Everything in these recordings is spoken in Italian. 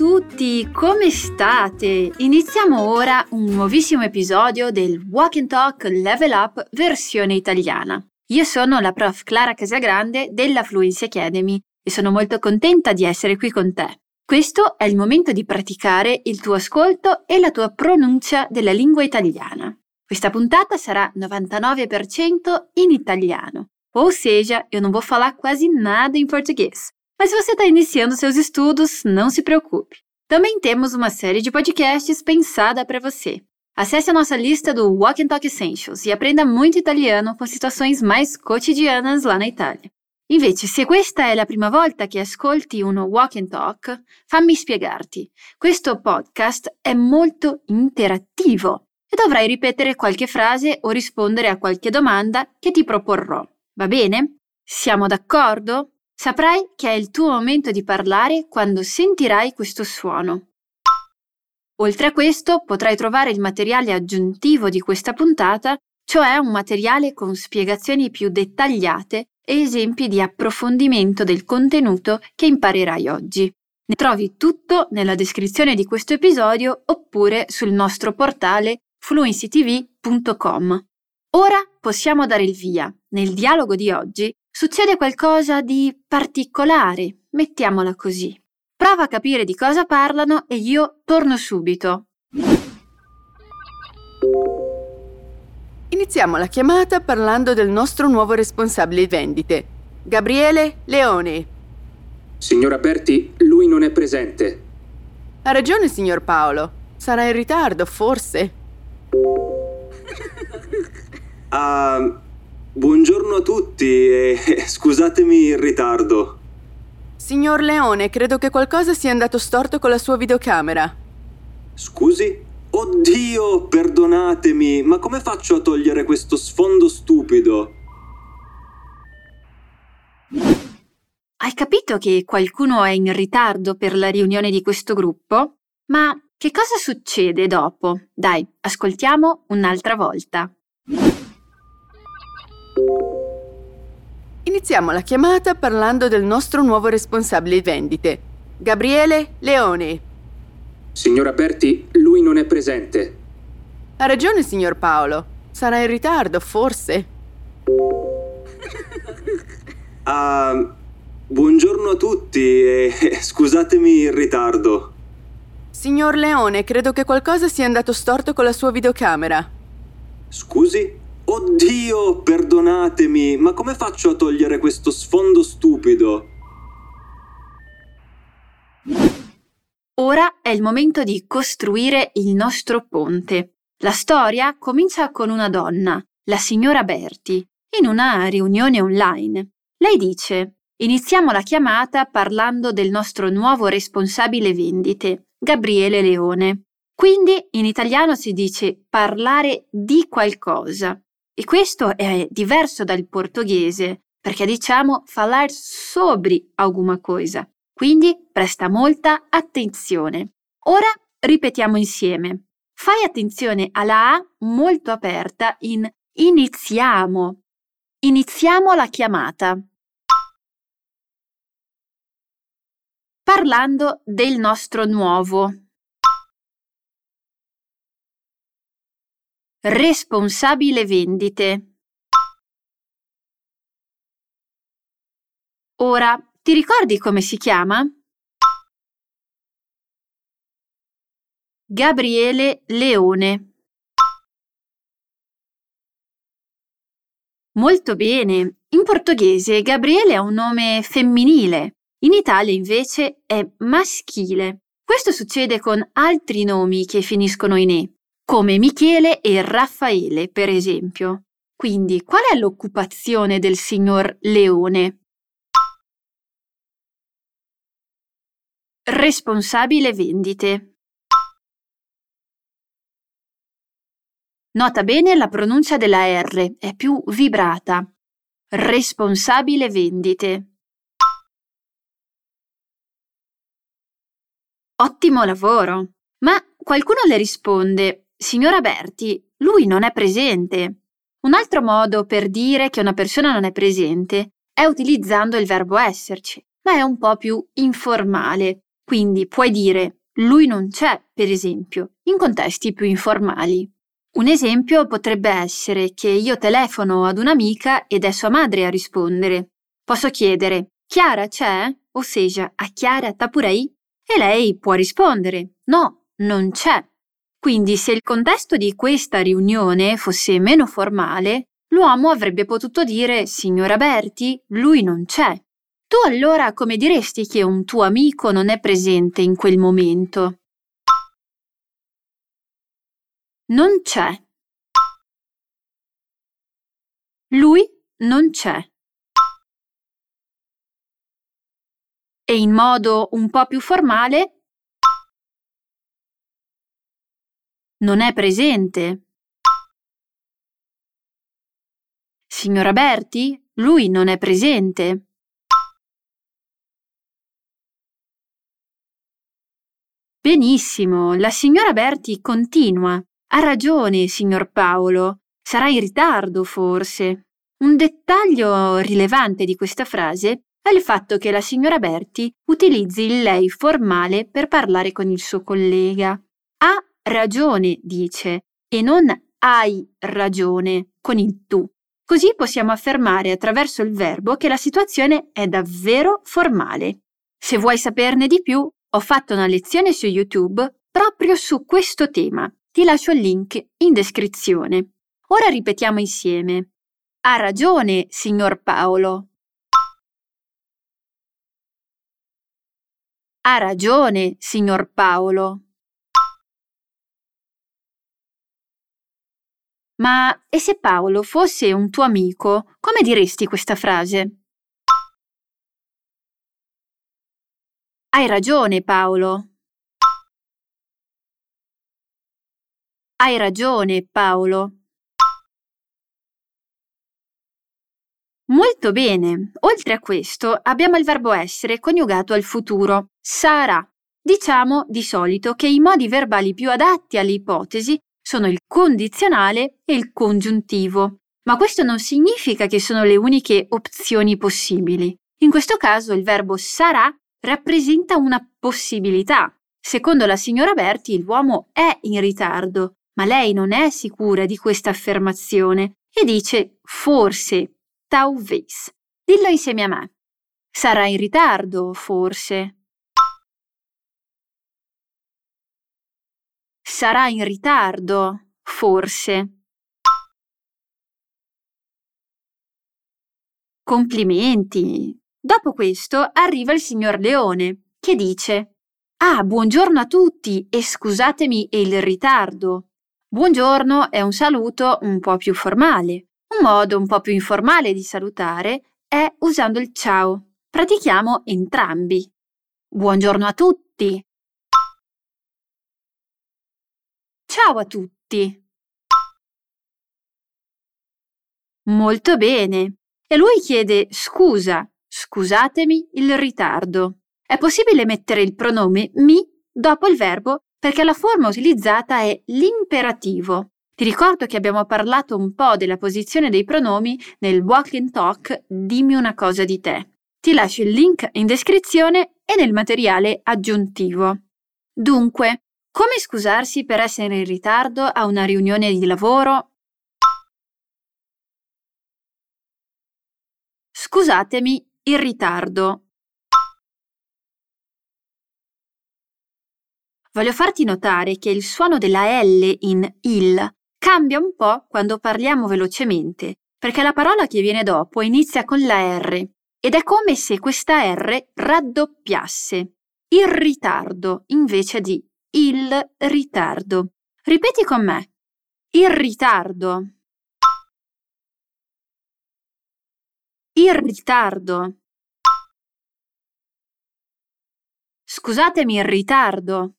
tutti, come state? Iniziamo ora un nuovissimo episodio del Walk and Talk Level Up versione italiana. Io sono la prof Clara Casagrande della Fluency Academy e sono molto contenta di essere qui con te. Questo è il momento di praticare il tuo ascolto e la tua pronuncia della lingua italiana. Questa puntata sarà 99% in italiano, ou seja, eu não vou falar quase nada em português. Mas se você está iniciando seus estudos, não se preocupe. Também temos uma série de podcasts pensada para você. Acesse a nossa lista do Walk and Talk Essentials e aprenda muito italiano com situações mais cotidianas lá na Itália. Invece, se questa è la prima volta che ascolti uno Walk and Talk, fammi spiegarti. Questo podcast è molto interattivo e dovrai ripetere qualche frase o rispondere a qualche domanda che ti proporrò. Va bene? Siamo d'accordo? Saprai che è il tuo momento di parlare quando sentirai questo suono. Oltre a questo, potrai trovare il materiale aggiuntivo di questa puntata, cioè un materiale con spiegazioni più dettagliate e esempi di approfondimento del contenuto che imparerai oggi. Ne trovi tutto nella descrizione di questo episodio oppure sul nostro portale fluencytv.com. Ora possiamo dare il via. Nel dialogo di oggi Succede qualcosa di particolare, mettiamola così. Prova a capire di cosa parlano e io torno subito. Iniziamo la chiamata parlando del nostro nuovo responsabile vendite, Gabriele Leone. Signora Berti, lui non è presente. Ha ragione, signor Paolo. Sarà in ritardo, forse. Ah, buongiorno a tutti e scusatemi il ritardo. Signor Leone, credo che qualcosa sia andato storto con la sua videocamera. Scusi? Oddio, perdonatemi, ma come faccio a togliere questo sfondo stupido? Hai capito che qualcuno è in ritardo per la riunione di questo gruppo? Ma che cosa succede dopo? Dai, ascoltiamo un'altra volta. Iniziamo la chiamata parlando del nostro nuovo responsabile vendite, Gabriele Leone. Signora Berti, lui non è presente. Ha ragione, signor Paolo. Sarà in ritardo, forse. Ah, buongiorno a tutti e scusatemi il ritardo. Signor Leone, credo che qualcosa sia andato storto con la sua videocamera. Scusi? Oddio, perdonatemi, ma come faccio a togliere questo sfondo stupido? Ora è il momento di costruire il nostro ponte. La storia comincia con una donna, la signora Berti, in una riunione online. Lei dice: Iniziamo la chiamata parlando del nostro nuovo responsabile vendite, Gabriele Leone. Quindi in italiano si dice parlare di qualcosa. E questo è diverso dal portoghese, perché diciamo falar sobre alguma coisa. Quindi presta molta attenzione. Ora ripetiamo insieme. Fai attenzione alla A molto aperta in iniziamo. Iniziamo la chiamata. Parlando del nostro nuovo. Responsabile vendite. Ora, ti ricordi come si chiama? Gabriele Leone. Molto bene. In portoghese Gabriele è un nome femminile, in Italia invece è maschile. Questo succede con altri nomi che finiscono in E come Michele e Raffaele, per esempio. Quindi, qual è l'occupazione del signor Leone? Responsabile vendite. Nota bene la pronuncia della R, è più vibrata. Responsabile vendite. Ottimo lavoro! Ma qualcuno le risponde Signora Berti, lui non è presente. Un altro modo per dire che una persona non è presente è utilizzando il verbo esserci, ma è un po' più informale. Quindi puoi dire lui non c'è, per esempio, in contesti più informali. Un esempio potrebbe essere che io telefono ad un'amica ed è sua madre a rispondere. Posso chiedere Chiara c'è? O seja, a Chiara aí? E lei può rispondere no, non c'è. Quindi se il contesto di questa riunione fosse meno formale, l'uomo avrebbe potuto dire Signora Berti, lui non c'è. Tu allora come diresti che un tuo amico non è presente in quel momento? Non c'è. Lui non c'è. E in modo un po' più formale? Non è presente. Signora Berti, lui non è presente. Benissimo, la signora Berti continua. Ha ragione, signor Paolo. Sarà in ritardo, forse. Un dettaglio rilevante di questa frase è il fatto che la signora Berti utilizzi il lei formale per parlare con il suo collega. Ha ragione, dice, e non hai ragione con il tu. Così possiamo affermare attraverso il verbo che la situazione è davvero formale. Se vuoi saperne di più, ho fatto una lezione su YouTube proprio su questo tema. Ti lascio il link in descrizione. Ora ripetiamo insieme. Ha ragione, signor Paolo. Ha ragione, signor Paolo. Ma e se Paolo fosse un tuo amico, come diresti questa frase? Hai ragione, Paolo. Hai ragione, Paolo. Molto bene. Oltre a questo abbiamo il verbo essere coniugato al futuro. Sarà. Diciamo di solito che i modi verbali più adatti alle ipotesi sono il condizionale e il congiuntivo. Ma questo non significa che sono le uniche opzioni possibili. In questo caso il verbo sarà rappresenta una possibilità. Secondo la signora Berti l'uomo è in ritardo, ma lei non è sicura di questa affermazione e dice forse, talvez. Dillo insieme a me. Sarà in ritardo, forse. Sarà in ritardo, forse. Complimenti, Dopo questo arriva il signor Leone, che dice Ah, buongiorno a tutti e scusatemi il ritardo. Buongiorno è un saluto un po' più formale. Un modo un po' più informale di salutare è usando il ciao. Pratichiamo entrambi. Buongiorno a tutti. Ciao a tutti. Molto bene. E lui chiede scusa Scusatemi il ritardo. È possibile mettere il pronome mi dopo il verbo perché la forma utilizzata è l'imperativo. Ti ricordo che abbiamo parlato un po' della posizione dei pronomi nel Walk and Talk Dimmi una cosa di te. Ti lascio il link in descrizione e nel materiale aggiuntivo. Dunque, come scusarsi per essere in ritardo a una riunione di lavoro? Scusatemi il ritardo. Voglio farti notare che il suono della L in il cambia un po' quando parliamo velocemente, perché la parola che viene dopo inizia con la R ed è come se questa R raddoppiasse. Il ritardo invece di il ritardo. Ripeti con me. Il ritardo. Il ritardo. Scusatemi il ritardo.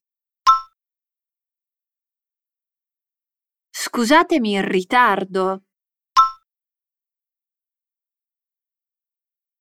Scusatemi il ritardo.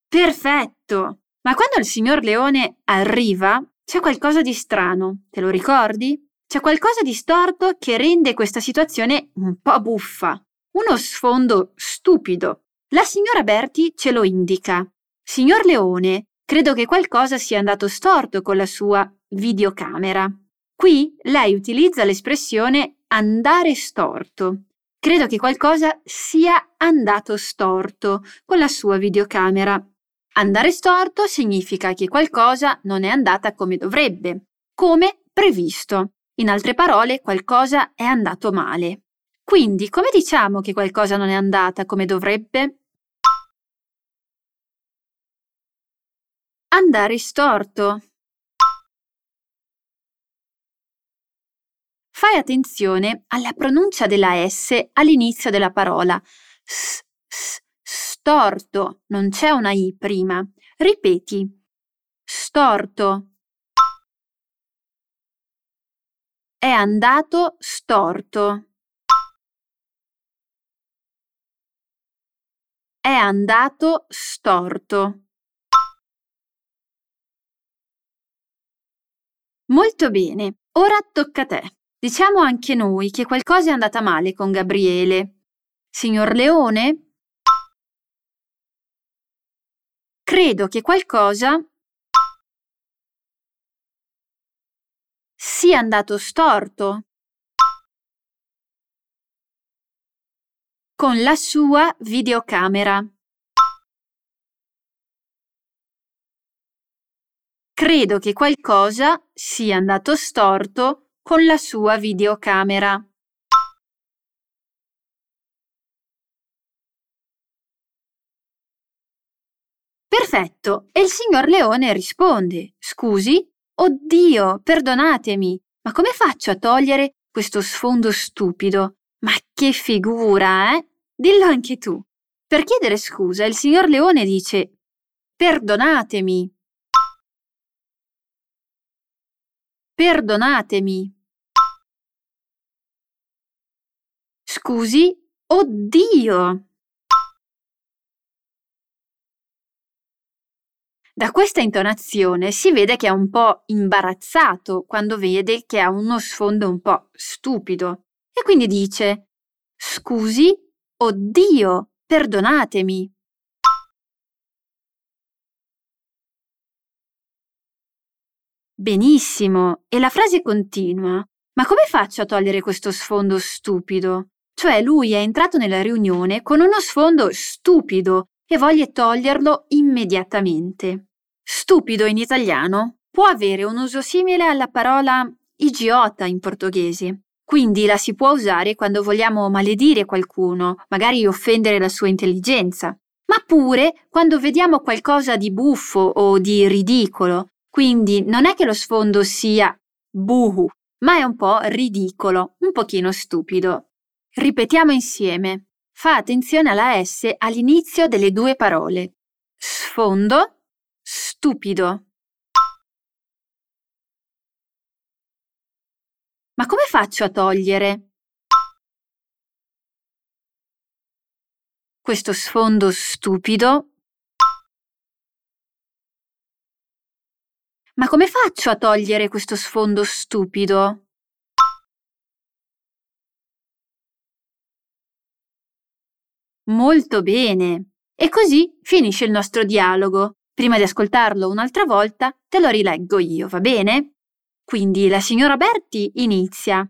Perfetto! Ma quando il signor Leone arriva, c'è qualcosa di strano, te lo ricordi? C'è qualcosa di storto che rende questa situazione un po' buffa, uno sfondo stupido. La signora Berti ce lo indica. Signor Leone, credo che qualcosa sia andato storto con la sua videocamera. Qui lei utilizza l'espressione andare storto. Credo che qualcosa sia andato storto con la sua videocamera. Andare storto significa che qualcosa non è andata come dovrebbe, come previsto. In altre parole, qualcosa è andato male. Quindi, come diciamo che qualcosa non è andata come dovrebbe? Andare storto. Fai attenzione alla pronuncia della S all'inizio della parola. S, storto, non c'è una I prima. Ripeti. Storto. È andato storto. È andato storto. Molto bene, ora tocca a te. Diciamo anche noi che qualcosa è andata male con Gabriele. Signor Leone? Credo che qualcosa sia andato storto con la sua videocamera. Credo che qualcosa sia andato storto con la sua videocamera. Perfetto, e il signor Leone risponde, scusi? Oddio, perdonatemi, ma come faccio a togliere questo sfondo stupido? Ma che figura, eh? Dillo anche tu. Per chiedere scusa, il signor Leone dice, perdonatemi. Perdonatemi. Scusi, oddio! Da questa intonazione si vede che è un po' imbarazzato quando vede che ha uno sfondo un po' stupido e quindi dice Scusi, oddio, perdonatemi. Benissimo, e la frase continua. Ma come faccio a togliere questo sfondo stupido? Cioè lui è entrato nella riunione con uno sfondo stupido e voglia toglierlo immediatamente. Stupido in italiano può avere un uso simile alla parola idiota in portoghese. Quindi la si può usare quando vogliamo maledire qualcuno, magari offendere la sua intelligenza, ma pure quando vediamo qualcosa di buffo o di ridicolo, quindi non è che lo sfondo sia buhu, ma è un po' ridicolo, un pochino stupido. Ripetiamo insieme. Fa attenzione alla S all'inizio delle due parole. Sfondo, stupido. Ma come faccio a togliere questo sfondo stupido Ma come faccio a togliere questo sfondo stupido? Molto bene. E così finisce il nostro dialogo. Prima di ascoltarlo un'altra volta, te lo rileggo io, va bene? Quindi la signora Berti inizia.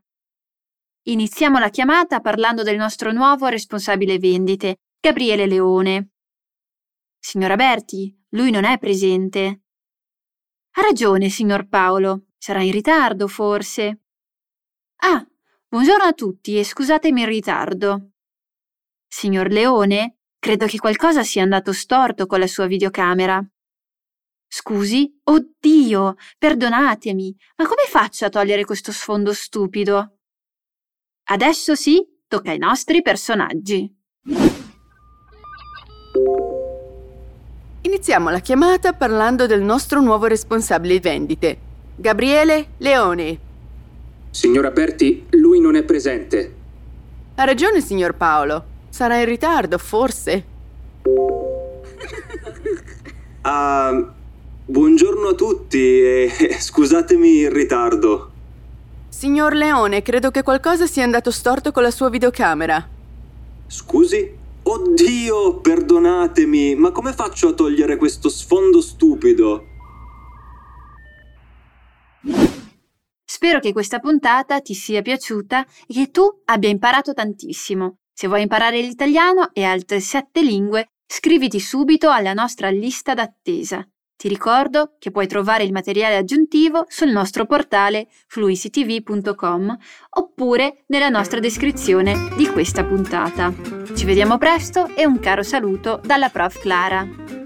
Iniziamo la chiamata parlando del nostro nuovo responsabile vendite, Gabriele Leone. Signora Berti, lui non è presente. Ha ragione, signor Paolo. Sarà in ritardo, forse. Ah, buongiorno a tutti e scusatemi il ritardo. Signor Leone, credo che qualcosa sia andato storto con la sua videocamera. Scusi? Oddio, perdonatemi, ma come faccio a togliere questo sfondo stupido? Adesso sì, tocca ai nostri personaggi. Iniziamo la chiamata parlando del nostro nuovo responsabile vendite, Gabriele Leone. Signora Berti, lui non è presente. Ha ragione, signor Paolo. Sarà in ritardo, forse. Uh, buongiorno a tutti e scusatemi il ritardo. Signor Leone, credo che qualcosa sia andato storto con la sua videocamera. Scusi? Oddio, perdonatemi, ma come faccio a togliere questo sfondo stupido? Spero che questa puntata ti sia piaciuta e che tu abbia imparato tantissimo. Se vuoi imparare l'italiano e altre sette lingue, iscriviti subito alla nostra lista d'attesa. Ti ricordo che puoi trovare il materiale aggiuntivo sul nostro portale fluicitv.com oppure nella nostra descrizione di questa puntata. Ci vediamo presto e un caro saluto dalla prof Clara.